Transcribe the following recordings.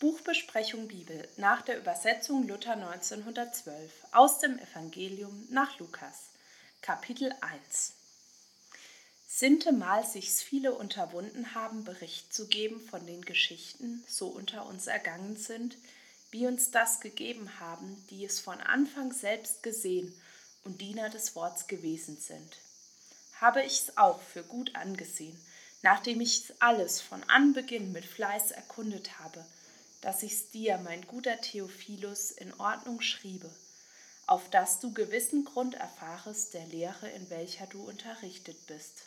Buchbesprechung Bibel nach der Übersetzung Luther 1912 aus dem Evangelium nach Lukas, Kapitel 1. Sintemal sich's viele unterwunden haben, Bericht zu geben von den Geschichten, so unter uns ergangen sind, wie uns das gegeben haben, die es von Anfang selbst gesehen und Diener des Worts gewesen sind. Habe ich's auch für gut angesehen, nachdem ich's alles von Anbeginn mit Fleiß erkundet habe, dass ich's dir, mein guter Theophilus, in Ordnung schriebe, auf dass du gewissen Grund erfahrest der Lehre, in welcher du unterrichtet bist.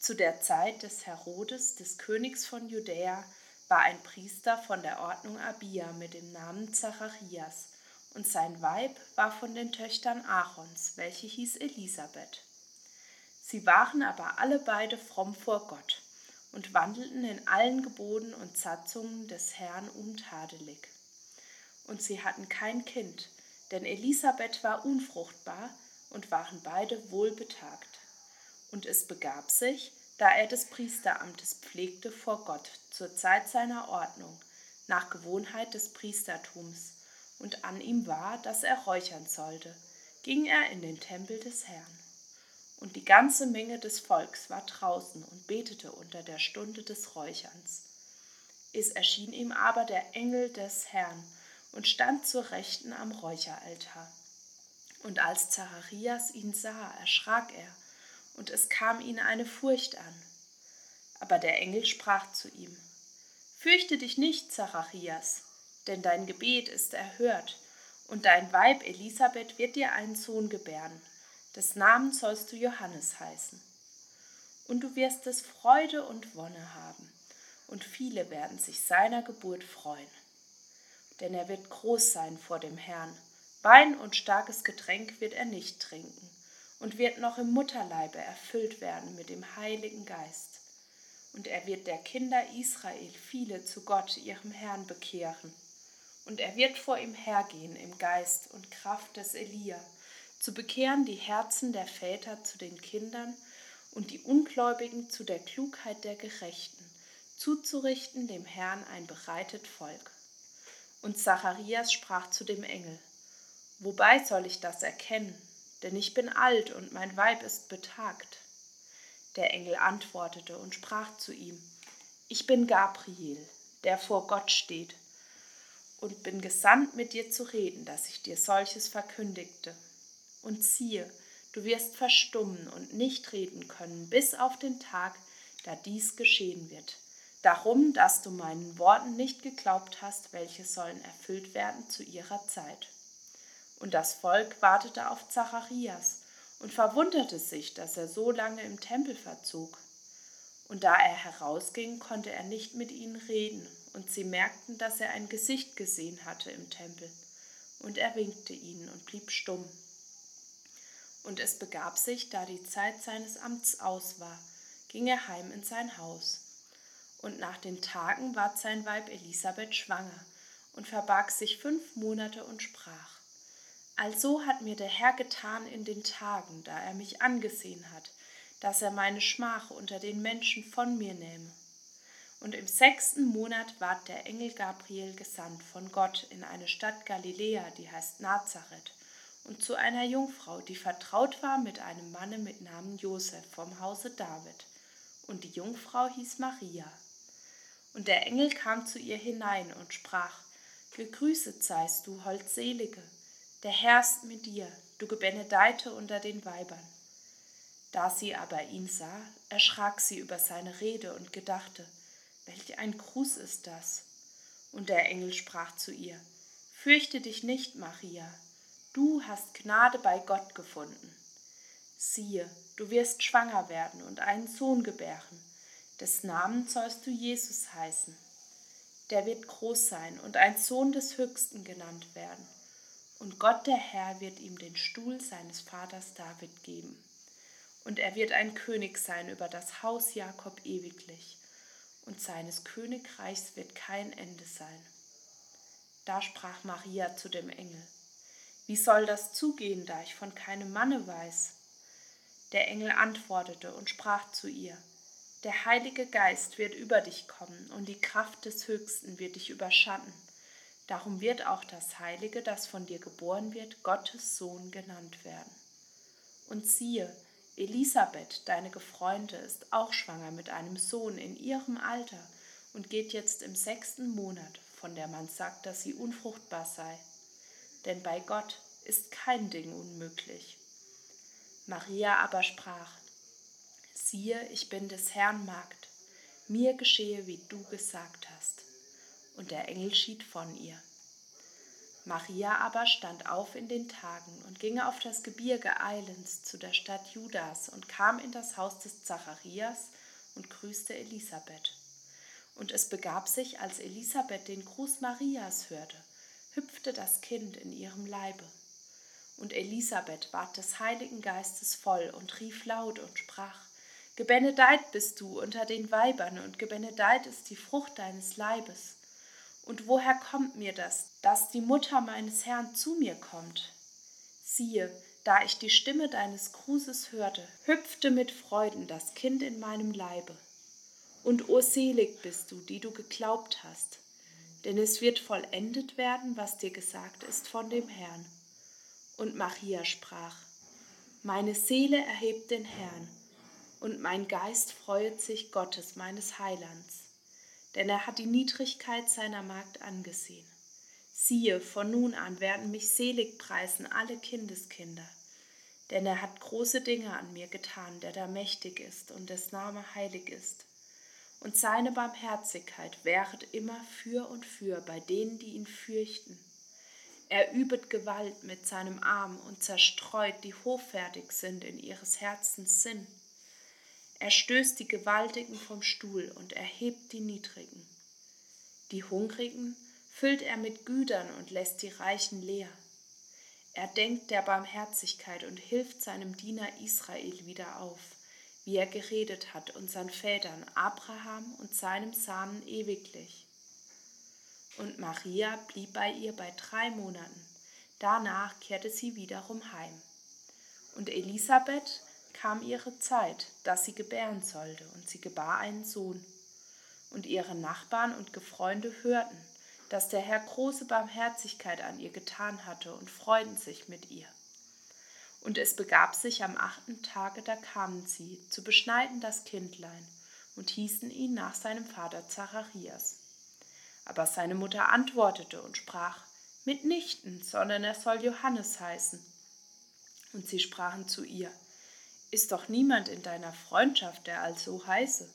Zu der Zeit des Herodes, des Königs von Judäa, war ein Priester von der Ordnung Abia mit dem Namen Zacharias, und sein Weib war von den Töchtern Aarons, welche hieß Elisabeth. Sie waren aber alle beide fromm vor Gott und wandelten in allen Geboten und Satzungen des Herrn untadelig. Und sie hatten kein Kind, denn Elisabeth war unfruchtbar und waren beide wohlbetagt. Und es begab sich, da er des Priesteramtes pflegte vor Gott zur Zeit seiner Ordnung, nach Gewohnheit des Priestertums, und an ihm war, dass er räuchern sollte, ging er in den Tempel des Herrn. Und die ganze Menge des Volks war draußen und betete unter der Stunde des Räucherns. Es erschien ihm aber der Engel des Herrn und stand zur Rechten am Räucheraltar. Und als Zacharias ihn sah, erschrak er, und es kam ihn eine Furcht an. Aber der Engel sprach zu ihm, Fürchte dich nicht, Zacharias, denn dein Gebet ist erhört, und dein Weib Elisabeth wird dir einen Sohn gebären des Namens sollst du Johannes heißen. Und du wirst es Freude und Wonne haben, und viele werden sich seiner Geburt freuen. Denn er wird groß sein vor dem Herrn, Wein und starkes Getränk wird er nicht trinken, und wird noch im Mutterleibe erfüllt werden mit dem Heiligen Geist. Und er wird der Kinder Israel viele zu Gott, ihrem Herrn, bekehren. Und er wird vor ihm hergehen im Geist und Kraft des Elia, zu bekehren die Herzen der Väter zu den Kindern und die Ungläubigen zu der Klugheit der Gerechten, zuzurichten dem Herrn ein bereitet Volk. Und Zacharias sprach zu dem Engel, Wobei soll ich das erkennen? Denn ich bin alt und mein Weib ist betagt. Der Engel antwortete und sprach zu ihm, Ich bin Gabriel, der vor Gott steht, und bin gesandt, mit dir zu reden, dass ich dir solches verkündigte. Und siehe, du wirst verstummen und nicht reden können, bis auf den Tag, da dies geschehen wird. Darum, dass du meinen Worten nicht geglaubt hast, welche sollen erfüllt werden zu ihrer Zeit. Und das Volk wartete auf Zacharias und verwunderte sich, dass er so lange im Tempel verzog. Und da er herausging, konnte er nicht mit ihnen reden, und sie merkten, dass er ein Gesicht gesehen hatte im Tempel. Und er winkte ihnen und blieb stumm. Und es begab sich, da die Zeit seines Amts aus war, ging er heim in sein Haus. Und nach den Tagen ward sein Weib Elisabeth schwanger und verbarg sich fünf Monate und sprach, Also hat mir der Herr getan in den Tagen, da er mich angesehen hat, dass er meine Schmach unter den Menschen von mir nähme. Und im sechsten Monat ward der Engel Gabriel gesandt von Gott in eine Stadt Galiläa, die heißt Nazareth, und zu einer Jungfrau, die vertraut war mit einem Manne mit Namen Josef vom Hause David. Und die Jungfrau hieß Maria. Und der Engel kam zu ihr hinein und sprach, Gegrüßet seist du, Holdselige, der Herr ist mit dir, du Gebenedeite unter den Weibern. Da sie aber ihn sah, erschrak sie über seine Rede und gedachte, welch ein Gruß ist das? Und der Engel sprach zu ihr, Fürchte dich nicht, Maria, du hast Gnade bei Gott gefunden. Siehe, du wirst schwanger werden und einen Sohn gebären, des Namen sollst du Jesus heißen. Der wird groß sein und ein Sohn des Höchsten genannt werden. Und Gott der Herr wird ihm den Stuhl seines Vaters David geben. Und er wird ein König sein über das Haus Jakob ewiglich, und seines Königreichs wird kein Ende sein. Da sprach Maria zu dem Engel, wie soll das zugehen, da ich von keinem Manne weiß? Der Engel antwortete und sprach zu ihr, Der Heilige Geist wird über dich kommen und die Kraft des Höchsten wird dich überschatten. Darum wird auch das Heilige, das von dir geboren wird, Gottes Sohn genannt werden. Und siehe, Elisabeth, deine Gefreunde, ist auch schwanger mit einem Sohn in ihrem Alter und geht jetzt im sechsten Monat, von der man sagt, dass sie unfruchtbar sei. Denn bei Gott ist kein Ding unmöglich. Maria aber sprach, siehe, ich bin des Herrn Magd, mir geschehe, wie du gesagt hast. Und der Engel schied von ihr. Maria aber stand auf in den Tagen und ging auf das Gebirge eilends zu der Stadt Judas und kam in das Haus des Zacharias und grüßte Elisabeth. Und es begab sich, als Elisabeth den Gruß Marias hörte, hüpfte das Kind in ihrem Leibe. Und Elisabeth ward des Heiligen Geistes voll und rief laut und sprach, Gebenedeit bist du unter den Weibern und gebenedeit ist die Frucht deines Leibes. Und woher kommt mir das, dass die Mutter meines Herrn zu mir kommt? Siehe, da ich die Stimme deines Grußes hörte, hüpfte mit Freuden das Kind in meinem Leibe. Und o selig bist du, die du geglaubt hast, denn es wird vollendet werden, was dir gesagt ist von dem Herrn. Und Maria sprach, Meine Seele erhebt den Herrn, und mein Geist freuet sich Gottes, meines Heilands denn er hat die Niedrigkeit seiner Magd angesehen. Siehe, von nun an werden mich selig preisen alle Kindeskinder, denn er hat große Dinge an mir getan, der da mächtig ist und des Name heilig ist. Und seine Barmherzigkeit wäret immer für und für bei denen, die ihn fürchten. Er übet Gewalt mit seinem Arm und zerstreut, die hoffärtig sind in ihres Herzens Sinn. Er stößt die Gewaltigen vom Stuhl und erhebt die Niedrigen. Die Hungrigen füllt er mit Gütern und lässt die Reichen leer. Er denkt der Barmherzigkeit und hilft seinem Diener Israel wieder auf, wie er geredet hat unseren Vätern Abraham und seinem Samen ewiglich. Und Maria blieb bei ihr bei drei Monaten. Danach kehrte sie wiederum heim. Und Elisabeth kam ihre Zeit, dass sie gebären sollte, und sie gebar einen Sohn. Und ihre Nachbarn und Gefreunde hörten, dass der Herr große Barmherzigkeit an ihr getan hatte und freuten sich mit ihr. Und es begab sich am achten Tage, da kamen sie, zu beschneiden das Kindlein, und hießen ihn nach seinem Vater Zacharias. Aber seine Mutter antwortete und sprach, mitnichten, sondern er soll Johannes heißen. Und sie sprachen zu ihr, ist doch niemand in deiner Freundschaft, der also heiße.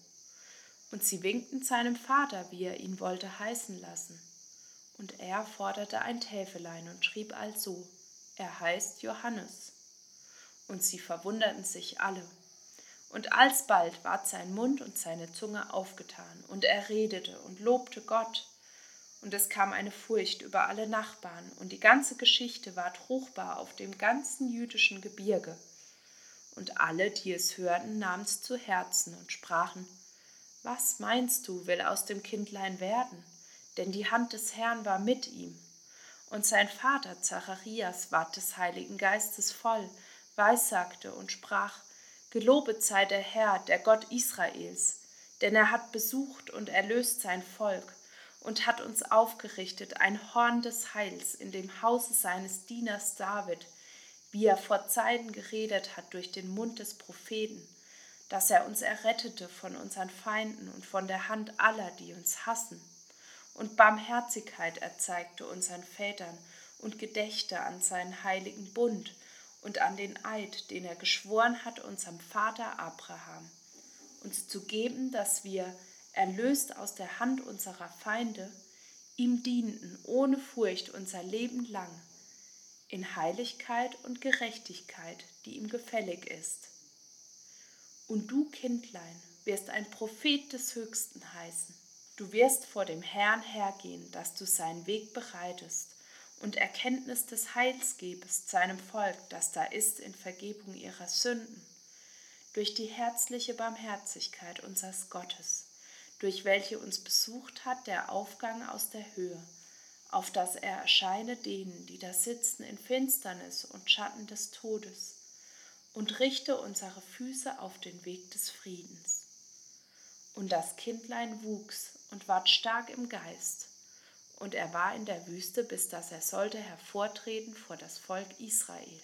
Und sie winkten seinem Vater, wie er ihn wollte heißen lassen. Und er forderte ein Täfelein und schrieb also, er heißt Johannes. Und sie verwunderten sich alle. Und alsbald ward sein Mund und seine Zunge aufgetan, und er redete und lobte Gott. Und es kam eine Furcht über alle Nachbarn, und die ganze Geschichte ward ruchbar auf dem ganzen jüdischen Gebirge und alle, die es hörten, nahmen es zu Herzen und sprachen, Was meinst du, will aus dem Kindlein werden? Denn die Hand des Herrn war mit ihm. Und sein Vater Zacharias ward des Heiligen Geistes voll, weissagte und sprach, Gelobet sei der Herr, der Gott Israels, denn er hat besucht und erlöst sein Volk und hat uns aufgerichtet ein Horn des Heils in dem Hause seines Dieners David, wie er vor Zeiten geredet hat durch den Mund des Propheten, dass er uns errettete von unseren Feinden und von der Hand aller, die uns hassen. Und Barmherzigkeit erzeigte unseren Vätern und gedächte an seinen heiligen Bund und an den Eid, den er geschworen hat unserem Vater Abraham, uns zu geben, dass wir, erlöst aus der Hand unserer Feinde, ihm dienten ohne Furcht unser Leben lang in Heiligkeit und Gerechtigkeit, die ihm gefällig ist. Und du, Kindlein, wirst ein Prophet des Höchsten heißen. Du wirst vor dem Herrn hergehen, dass du seinen Weg bereitest und Erkenntnis des Heils gebest seinem Volk, das da ist in Vergebung ihrer Sünden, durch die herzliche Barmherzigkeit unseres Gottes, durch welche uns besucht hat der Aufgang aus der Höhe auf dass er erscheine denen, die da sitzen in Finsternis und Schatten des Todes, und richte unsere Füße auf den Weg des Friedens. Und das Kindlein wuchs und ward stark im Geist. Und er war in der Wüste, bis dass er sollte hervortreten vor das Volk Israel.